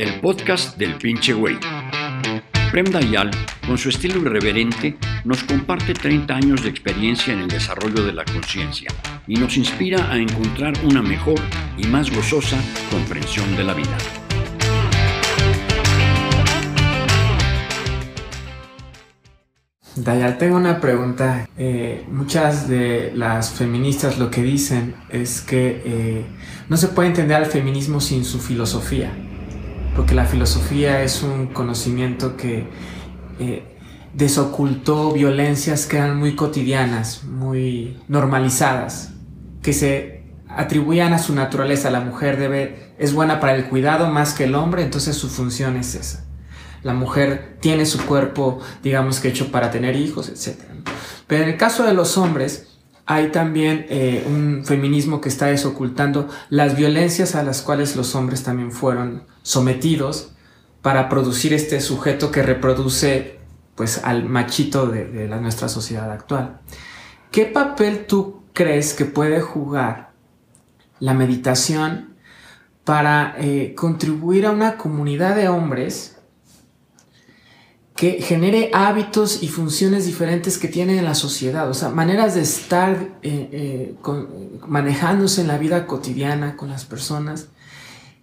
el podcast del pinche güey. Prem Dayal, con su estilo irreverente, nos comparte 30 años de experiencia en el desarrollo de la conciencia y nos inspira a encontrar una mejor y más gozosa comprensión de la vida. Dayal, tengo una pregunta. Eh, muchas de las feministas lo que dicen es que eh, no se puede entender al feminismo sin su filosofía, porque la filosofía es un conocimiento que eh, desocultó violencias que eran muy cotidianas, muy normalizadas, que se atribuían a su naturaleza. La mujer debe, es buena para el cuidado más que el hombre, entonces su función es esa la mujer tiene su cuerpo, digamos que hecho para tener hijos, etc. Pero en el caso de los hombres, hay también eh, un feminismo que está desocultando las violencias a las cuales los hombres también fueron sometidos para producir este sujeto que reproduce pues al machito de, la, nuestra sociedad actual. ¿Qué papel tú crees que puede jugar la meditación para eh, contribuir a una comunidad de hombres que genere hábitos y funciones diferentes que tiene en la sociedad, o sea, maneras de estar eh, eh, manejándose en la vida cotidiana con las personas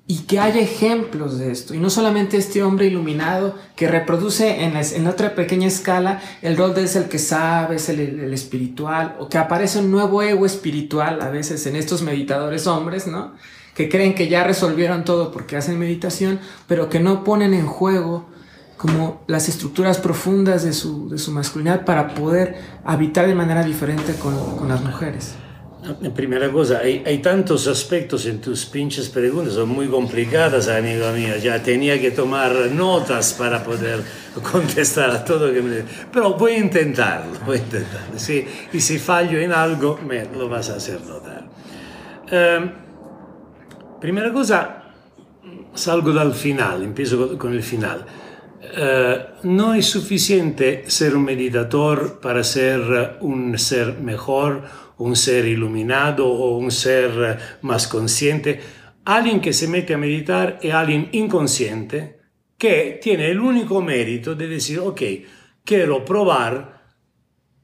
y que haya ejemplos de esto. Y no solamente este hombre iluminado que reproduce en, en otra pequeña escala el rol de es el que sabe, es el, el, espiritual, o que aparece un nuevo ego espiritual a veces en estos meditadores hombres, ¿no? Que creen que ya resolvieron todo porque hacen meditación, pero que no ponen en juego como las estructuras profundas de su, de su masculinidad para poder habitar de manera diferente con, con las mujeres. Primera cosa, hay, hay, tantos aspectos en tus pinches preguntas, son muy complicadas, amigo mío. Ya tenía que tomar notas para poder contestar a todo que me... Pero voy a intentarlo, voy a intentarlo. Sí, y si fallo en algo, me lo vas a hacer notar. Um, primera cosa, salgo dal final, empiezo con el final. Eh, no es suficiente ser un meditador para ser un ser mejor, un ser iluminado o un ser más consciente. Alguien que se mete a meditar es alguien inconsciente que tiene el único mérito de decir, ok, quiero probar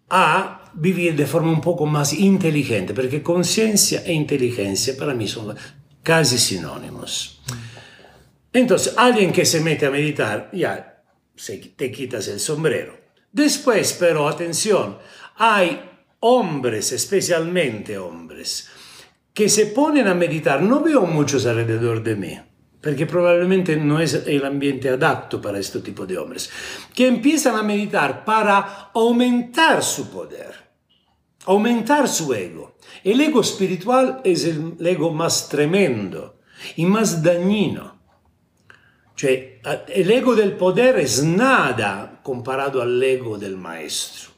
a vivir de forma un poco más inteligente, porque conciencia e inteligencia para mí son casi sinónimos. Entonces, alguien que se mete a meditar, ya se, te quitas el sombrero. Después, pero atención, hay hombres, especialmente hombres, que se ponen a meditar. No veo muchos alrededor de mí, porque probablemente no es el ambiente adapto para este tipo de hombres, que empiezan a meditar para aumentar su poder, aumentar su ego. El ego espiritual es el ego más tremendo y más dañino Cioè, l'ego del poder es nada comparado al ego del maestro.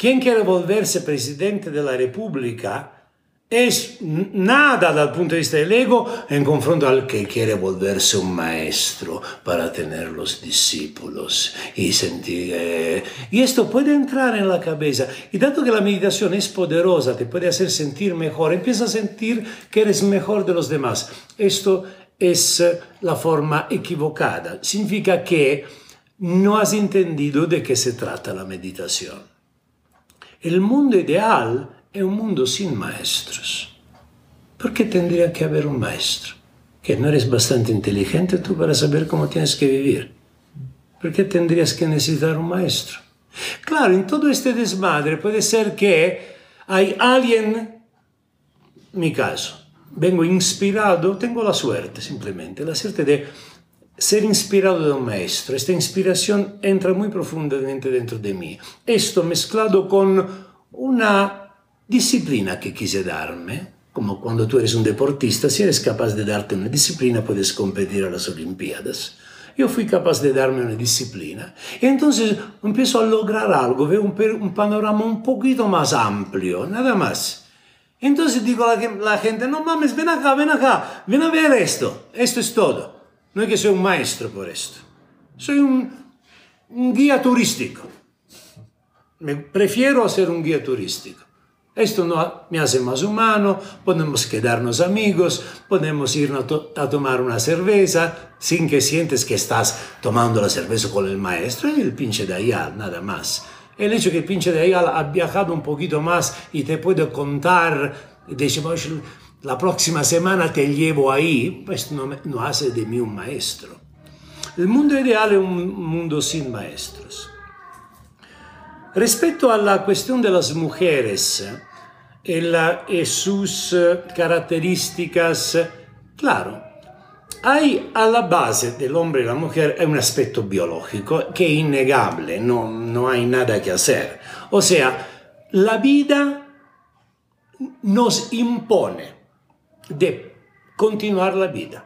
Quien quiere volverse presidente de la República es nada dal punto de vista del ego en confronto al que quiere volverse un maestro para tener los discípulos y sentir... Eh, y esto puede entrar en la cabeza. Y dado que la meditación es poderosa, te puede hacer sentir mejor, empieza a sentir que eres mejor de los demás. Esto es la forma equivocada. Significa que no has entendido de qué se trata la meditación. El mundo ideal es un mundo sin maestros. ¿Por qué tendría que haber un maestro? ¿Que no eres bastante inteligente tú para saber cómo tienes que vivir? ¿Por qué tendrías que necesitar un maestro? Claro, en todo este desmadre puede ser que hay alguien, mi caso, vengo inspirado, tengo la suerte simplemente, la suerte de ser inspirado de un maestro. Esta inspiración entra muy profundamente dentro de mí. Esto mezclado con una disciplina que quise darme, como cuando tú eres un deportista, si eres capaz de darte una disciplina puedes competir a las Olimpiadas. Yo fui capaz de darme una disciplina. Y entonces empiezo a lograr algo, veo un, panorama un poquito más amplio, nada más. Entonces digo a la gente, no mames, ven acá, ven acá, ven a ver esto. Esto es todo. No es que soy un maestro por esto. Soy un, guía turístico. Me prefiero ser un guía turístico. Esto me hace más humano, podemos quedarnos amigos, podemos ir a, tomar una cerveza sin que sientes que estás tomando la cerveza con el maestro y el pinche de Ayal, nada más. El hecho que el pinche de Ayal ha viajado un poquito más y te puede contar, dice, la próxima semana te llevo ahí, pues no, no hace de mí un maestro. El mundo ideal es un mundo sin maestros. Respecto a la cuestión de las mujeres, y sus eh, características, claro, hay a la base del hombre y la mujer un aspecto biológico que es innegable, no, no hay nada que hacer. O sea, la vida nos impone de continuar la vida.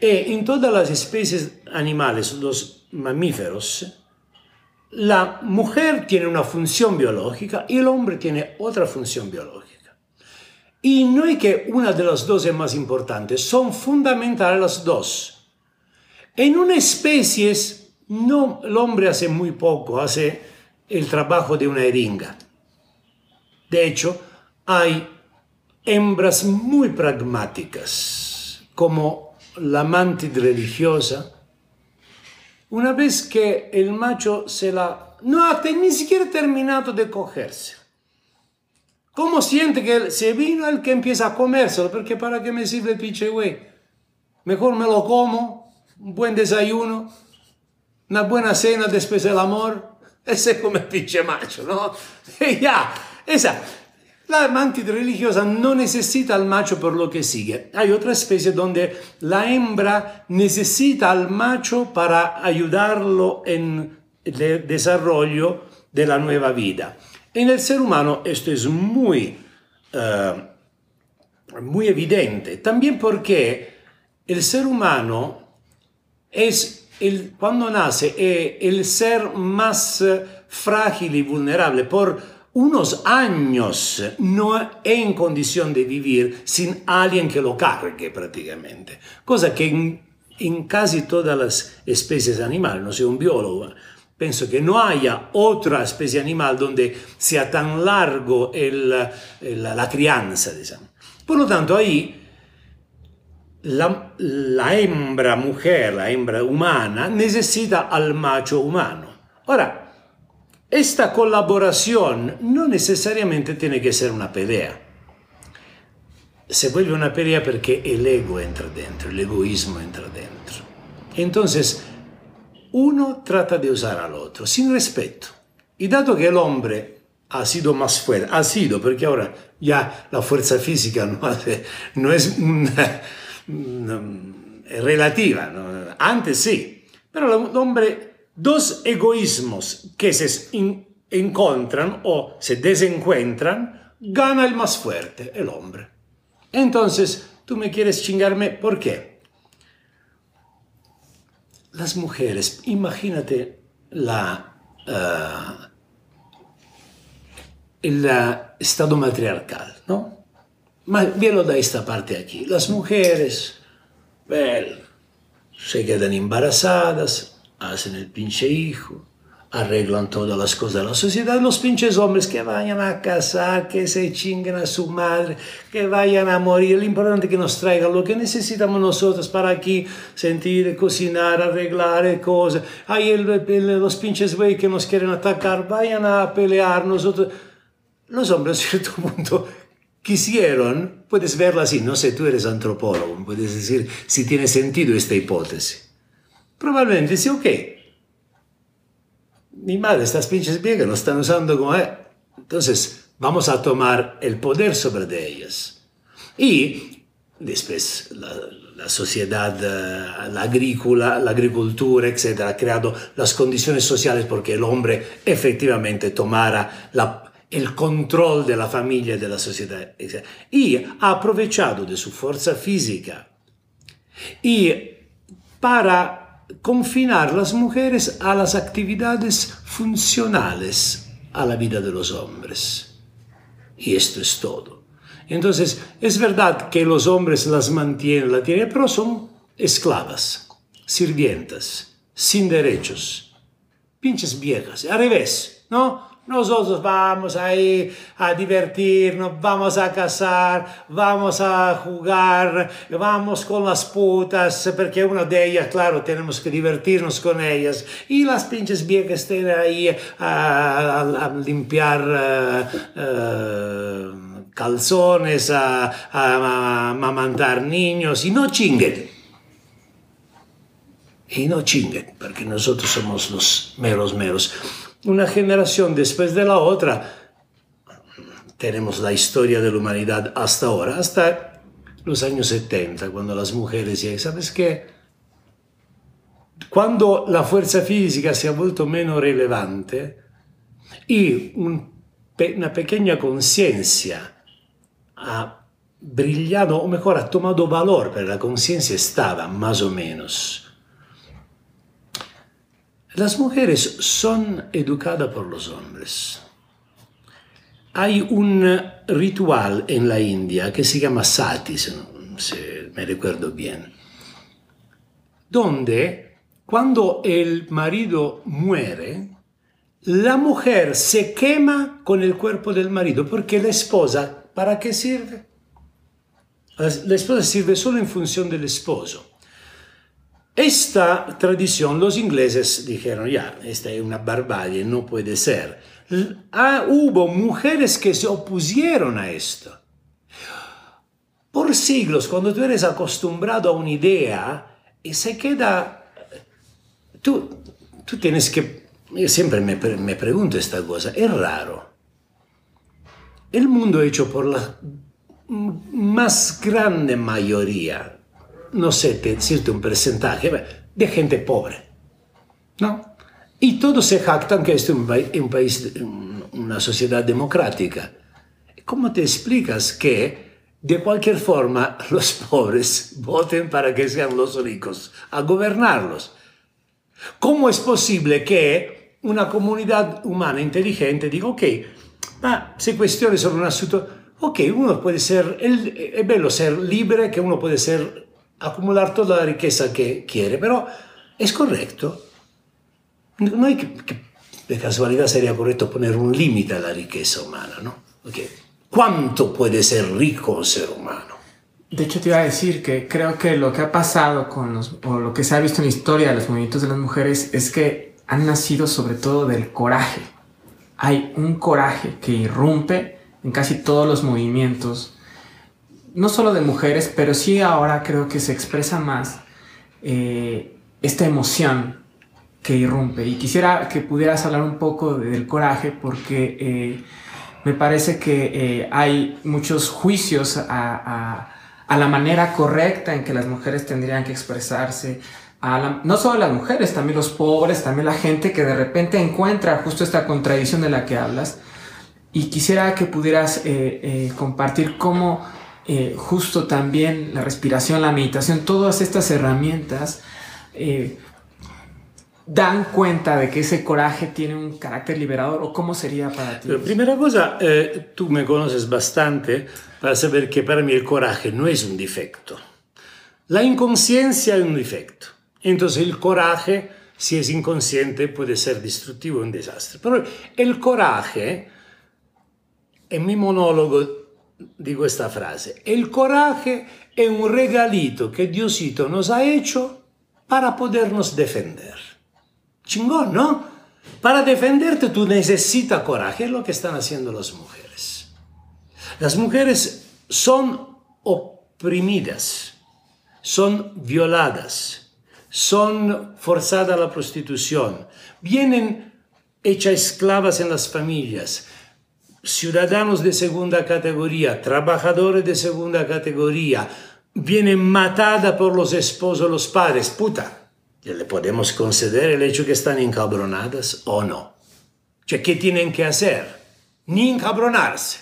Y en todas las especies animales, los mamíferos, la mujer tiene una función biológica y el hombre tiene otra función biológica. Y no es que una de las dos es más importante, son fundamentales las dos. En una especie, no, el hombre hace muy poco, hace el trabajo de una eringa. De hecho, hay hembras muy pragmáticas, como la mantis religiosa, una vez que el macho se la... No ha ni siquiera terminado de cogerse. ¿Cómo siente que se vino el que empieza a comérselo? Porque para qué me sirve el pinche güey. Mejor me lo como, un buen desayuno, una buena cena después del amor. Ese come pinche macho, ¿no? Ya, esa. La mantis religiosa no necesita al macho por lo que sigue. Hay otra especie donde la hembra necesita al macho para ayudarlo en el desarrollo de la nueva vida. En el ser humano esto es muy, uh, muy evidente, también porque el ser humano es el, cuando nace es el ser más frágil y vulnerable por unos años no en condición de vivir sin alguien que lo cargue prácticamente, cosa que en, casi todas las especies animales, no soy un biólogo, pienso que no haya otra especie animal donde sea tan largo la crianza. Por lo tanto, ahí la, la hembra mujer, la hembra humana, necesita al macho humano. Ahora, esta colaboración no necesariamente tiene que ser una pelea. Se vuelve una pelea porque el ego entra dentro, el egoísmo entra dentro. Entonces, uno trata de usar al otro sin respeto. Y dado que el hombre ha sido más fuerte, ha sido, porque ahora ya la fuerza física no, es relativa, antes sí, pero el hombre dos egoísmos que se encuentran o se desencuentran, gana el más fuerte, el hombre. Entonces, tú me quieres chingarme, ¿por qué? Las mujeres, imagínate la, uh, el estado matriarcal, ¿no? Da esta parte aquí. Las mujeres, well, se quedan embarazadas, hacen el pinche hijo, arreglan todas las cosas de la sociedad, los pinches hombres que vayan a casar, que se chinguen a su madre, que vayan a morir, lo importante es que nos traigan lo que necesitamos nosotros para aquí sentir, cocinar, arreglar cosas. Hay los pinches güey que nos quieren atacar, vayan a pelear, nosotros... Los hombres a cierto punto quisieron, puedes verlo así, no sé, tú eres antropólogo, puedes decir si tiene sentido esta hipótesis Probablemente dice, ok, mi madre, estas pinches viejas lo están usando como... Eh. Entonces, vamos a tomar el poder sobre de ellas. Y después la, sociedad, eh, la agrícola, la agricultura, etc., ha creado las condiciones sociales porque el hombre efectivamente tomara el control de la familia y de la sociedad. Y ha aprovechado de su fuerza física y para confinar las mujeres a las actividades funcionales a la vida de los hombres. Y esto es todo. Entonces, es verdad que los hombres las mantienen, la tienen, pero son esclavas, sirvientas, sin derechos, pinches viejas, al revés, ¿no? Nosotros vamos ahí a divertirnos, vamos a cazar, vamos a jugar, vamos con las putas, porque una de ellas, claro, tenemos que divertirnos con ellas. Y las pinches viejas estén ahí a, limpiar uh, uh, calzones, a, a, niños y no chinguen. Y no chinguen, porque nosotros somos los meros meros una generación después de la otra, tenemos la historia de la humanidad hasta ahora, hasta los años 70, cuando las mujeres ¿sabes qué? Cuando la fuerza física se ha vuelto menos relevante y una pequeña conciencia ha brillado, o mejor, ha tomado valor, pero la conciencia estaba más o menos las mujeres son educadas por los hombres. Hay un ritual en la India que se llama sati, si me recuerdo bien, donde cuando el marido muere, la mujer se quema con el cuerpo del marido porque la esposa, ¿para qué sirve? La esposa sirve solo en función del esposo. Esta tradición los ingleses dijeron, ya, esta es una barbarie, no puede ser. Ah, hubo mujeres que se opusieron a esto. Por siglos, cuando tú eres acostumbrado a una idea, y se queda... Tú, tú tienes que... Yo siempre me, me pregunto esta cosa, es raro. El mundo hecho por la más grande mayoría no sé decirte un porcentaje, de gente pobre. ¿No? Y todos se jactan que esto es un país, una sociedad democrática. ¿Cómo te explicas que de cualquier forma los pobres voten para que sean los ricos a gobernarlos? ¿Cómo es posible que una comunidad humana inteligente diga, ok, ma se questione sobre un asunto, ok, uno puede ser, es bello ser libre, que uno puede ser acumular toda la riqueza que quiere, pero es correcto. No hay que, de casualidad sería correcto poner un límite a la riqueza humana, ¿no? Porque ¿cuánto puede ser rico un ser humano? De hecho, te iba a decir que creo que lo que ha pasado con los, o lo que se ha visto en la historia de los movimientos de las mujeres es que han nacido sobre todo del coraje. Hay un coraje que irrumpe en casi todos los movimientos no solo de mujeres, pero sí ahora creo que se expresa más eh, esta emoción que irrumpe. Y quisiera que pudieras hablar un poco del coraje porque eh, me parece que eh, hay muchos juicios a, la manera correcta en que las mujeres tendrían que expresarse. no solo las mujeres, también los pobres, también la gente que de repente encuentra justo esta contradicción de la que hablas. Y quisiera que pudieras compartir cómo eh, justo también la respiración, la meditación, todas estas herramientas eh, dan cuenta de que ese coraje tiene un carácter liberador o cómo sería para ti? primera cosa, eh, tú me conoces bastante para saber que para mí el coraje no es un defecto. La inconsciencia es un defecto. Entonces el coraje, si es inconsciente, puede ser destructivo, un desastre. Pero el coraje, en mi monólogo digo esta frase, el coraje es un regalito que Diosito nos ha hecho para podernos defender. Chingón, ¿no? Para defenderte tú necesitas coraje, es lo que están haciendo las mujeres. Las mujeres son oprimidas, son violadas, son forzadas a la prostitución, vienen hechas esclavas en las familias, ciudadanos de segunda categoría, trabajadores de segunda categoría, vienen matada por los esposos, los padres, puta, ¿le podemos conceder el hecho que están encabronadas o no? ¿Qué tienen que hacer? Ni encabronarse.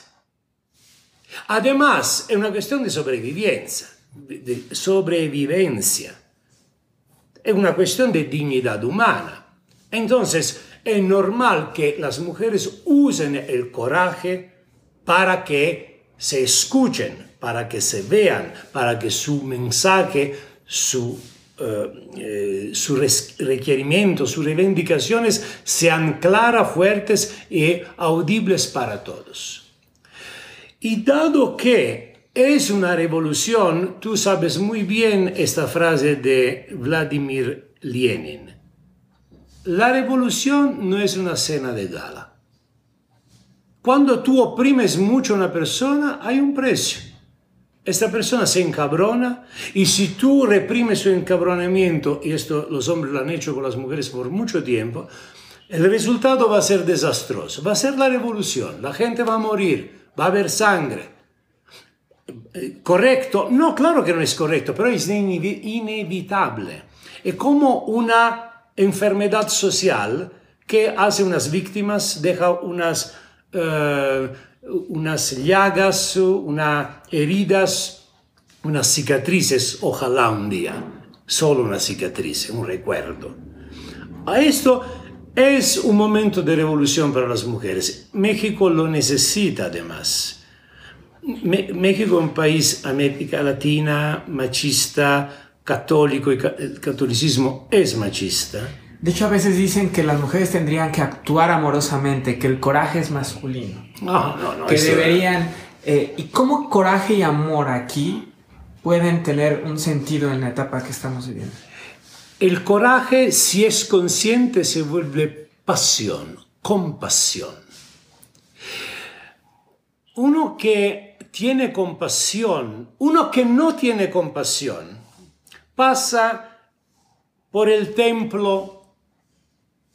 Además, es una cuestión de sobrevivencia, de sobrevivencia. Es una cuestión de dignidad humana. Entonces, es normal que las mujeres usen el coraje para que se escuchen, para que se vean, para que su mensaje, su eh, sus requerimientos, sus reivindicaciones sean claras, fuertes y audibles para todos. Y dado que es una revolución, tú sabes muy bien esta frase de Vladimir Lenin. La revolución no es una cena de gala. Cuando tú oprimes mucho a una persona, hay un precio esta persona se encabrona y si tú reprimes su encabronamiento, y esto los hombres lo han hecho con las mujeres por mucho tiempo, el resultado va a ser desastroso, va a ser la revolución, la gente va a morir, va a haber sangre. ¿Correcto? No, claro que no es correcto, pero es inevitable. Es como una enfermedad social que hace unas víctimas, deja unas... Uh, unas llagas, unas heridas, unas cicatrices, ojalá un día, solo una cicatriz, un recuerdo. A esto es un momento de revolución para las mujeres. México lo necesita además. México es un país, América Latina, machista, católico, y el catolicismo es machista de hecho, a veces dicen que las mujeres tendrían que actuar amorosamente, que el coraje es masculino. No, no, no. Que deberían... Eh, ¿Y cómo coraje y amor aquí pueden tener un sentido en la etapa que estamos viviendo? El coraje, si es consciente, se vuelve pasión, compasión. Uno que tiene compasión, uno que no tiene compasión, pasa por el templo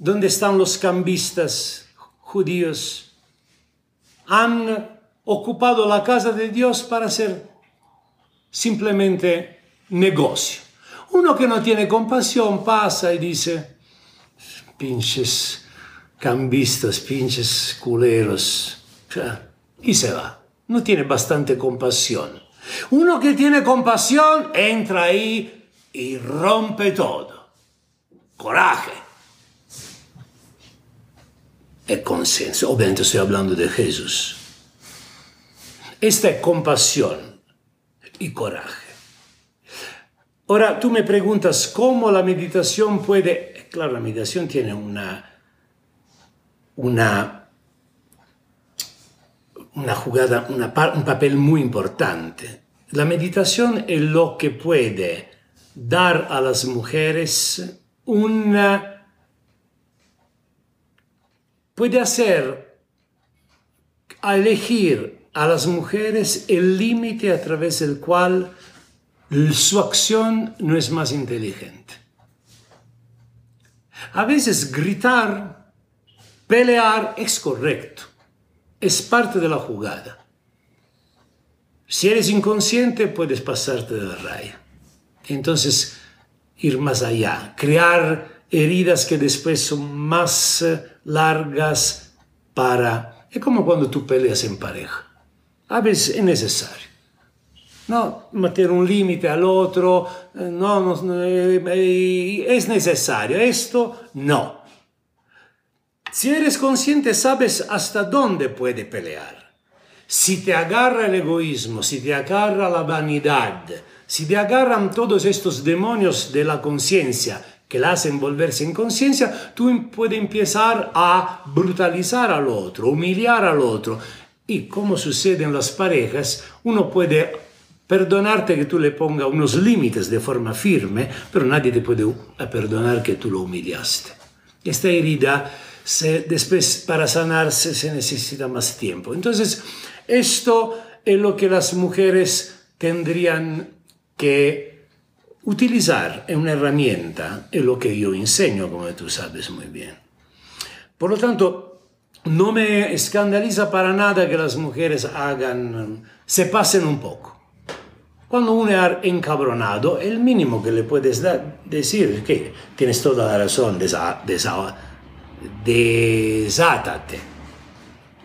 ¿Dónde están los cambistas judíos? Han ocupado la casa de Dios para hacer simplemente negocio. Uno que no tiene compasión pasa y dice, pinches cambistas, pinches culeros, y se va. No tiene bastante compasión. Uno que tiene compasión entra ahí y rompe todo. Coraje es consenso. Obviamente estoy hablando de Jesús. Esta es compasión y coraje. Ahora tú me preguntas cómo la meditación puede... Claro, la meditación tiene una, una, una jugada, un papel muy importante. La meditación es lo que puede dar a las mujeres una puede hacer elegir a las mujeres el límite a través del cual su acción no es más inteligente. A veces gritar, pelear es correcto, es parte de la jugada. Si eres inconsciente puedes pasarte de la raya. Entonces, ir más allá, crear heridas que después son más largas para... Es como cuando tú peleas en pareja. A veces es necesario. No, meter un límite al otro, eh, no, no, eh, es necesario. Esto no. Si eres consciente, sabes hasta dónde puede pelear. Si te agarra el egoísmo, si te agarra la vanidad, si te agarran todos estos demonios de la conciencia que la hacen volverse en conciencia, tú em, puedes empezar a brutalizar al otro, humillar al otro. Y como sucede en las parejas, uno puede perdonarte que tú le ponga unos límites de forma firme, pero nadie te puede perdonar que tú lo humillaste. Esta herida, después para sanarse, se necesita más tiempo. Entonces, esto es lo que las mujeres tendrían que Utilizar es una herramienta, es lo que yo enseño, como tú sabes muy bien. Por lo tanto, no me escandaliza para nada que las mujeres hagan, se pasen un poco. Cuando uno es encabronado, el mínimo que le puedes decir es que tienes toda la razón, desátate.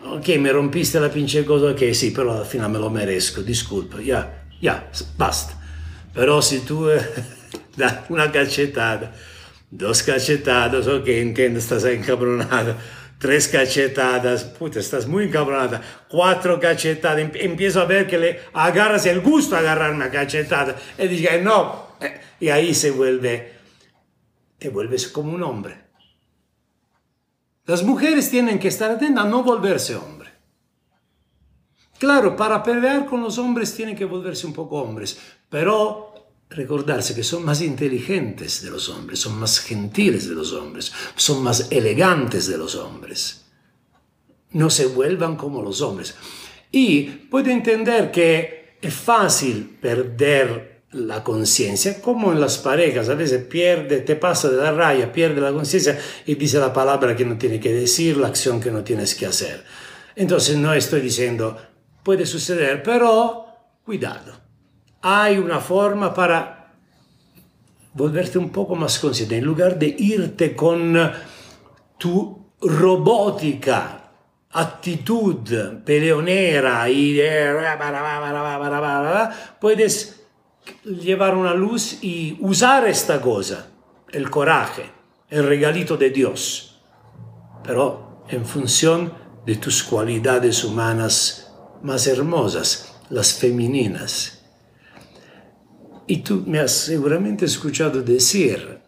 Ok, me rompiste la pinche cosa, ok, sí, pero al final me lo merezco, disculpa, ya, ya, basta. Pero si tú eh, das una cachetada, dos cachetadas, ok, entiendo, estás encabronada, tres cachetadas, puta, estás muy encabronada, cuatro cachetadas, empiezo a ver que le agarras el gusto a agarrar una cachetada y dije, no, Eh, y ahí se vuelve, te vuelves como un hombre. Las mujeres tienen que estar atentas a no volverse hombre. Claro, para pelear con los hombres tienen que volverse un poco hombres, pero recordarse que son más inteligentes de los hombres, son más gentiles de los hombres, son más elegantes de los hombres. No se vuelvan como los hombres. Y puede entender que es fácil perder la conciencia, como en las parejas, a veces pierde, te pasa de la raya, pierde la conciencia y dice la palabra que no tiene que decir, la acción que no tienes que hacer. Entonces no estoy diciendo, puede suceder, pero cuidado hay una forma para volverte un poco más consciente. En lugar de irte con tu robótica actitud peleonera y puedes llevar una luz y usar esta cosa, el coraje, el regalito de Dios, pero en función de tus cualidades humanas más hermosas, las femeninas y tú me has seguramente escuchado decir,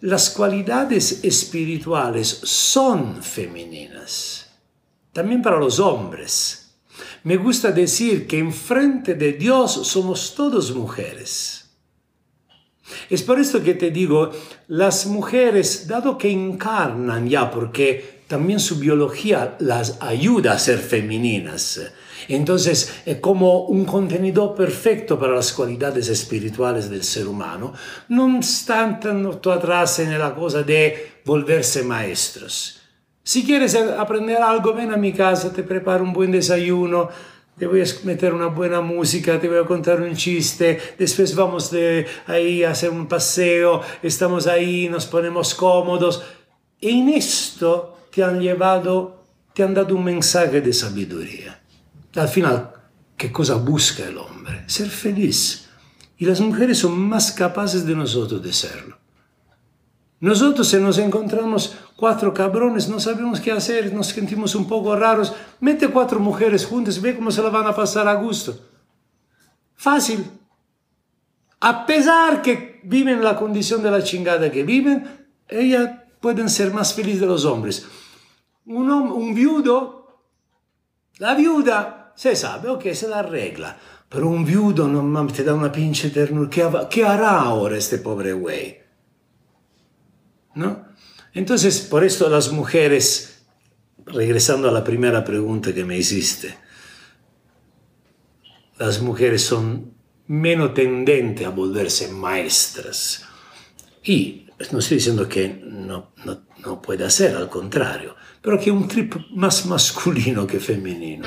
las cualidades espirituales son femeninas, también para los hombres. Me gusta decir que enfrente de Dios somos todos mujeres. Es por esto que te digo, las mujeres, dado que encarnan ya, porque también su biología las ayuda a ser femeninas, entonces, es como un contenido perfecto para las cualidades espirituales del ser humano. No están tanto atrás en la cosa de volverse maestros. Si quieres aprender algo, ven a mi casa, te preparo un buen desayuno, te voy a meter una buena música, te voy a contar un chiste, después vamos de ahí a hacer un paseo, estamos ahí, nos ponemos cómodos. Y en esto te han llevado, te han dado un mensaje de sabiduría. Al final, ¿qué cosa busca el hombre? Ser feliz. Y las mujeres son más capaces de nosotros de serlo. Nosotros si nos encontramos cuatro cabrones, no sabemos qué hacer, nos sentimos un poco raros, mete cuatro mujeres juntas, ve cómo se la van a pasar a gusto. Fácil. A pesar que viven la condición de la chingada que viven, ellas pueden ser más felices de los hombres. Un, un viudo, la viuda se sabe, ok, se la arregla. Pero un viudo no te da una pinche ternura. ¿Qué, ¿Qué, hará ahora este pobre güey? ¿No? Entonces, por esto las mujeres, regresando a la primera pregunta que me hiciste, las mujeres son menos tendentes a volverse maestras. Y no estoy diciendo que no, no, no puede hacer, al contrario, pero que un trip más masculino que femenino.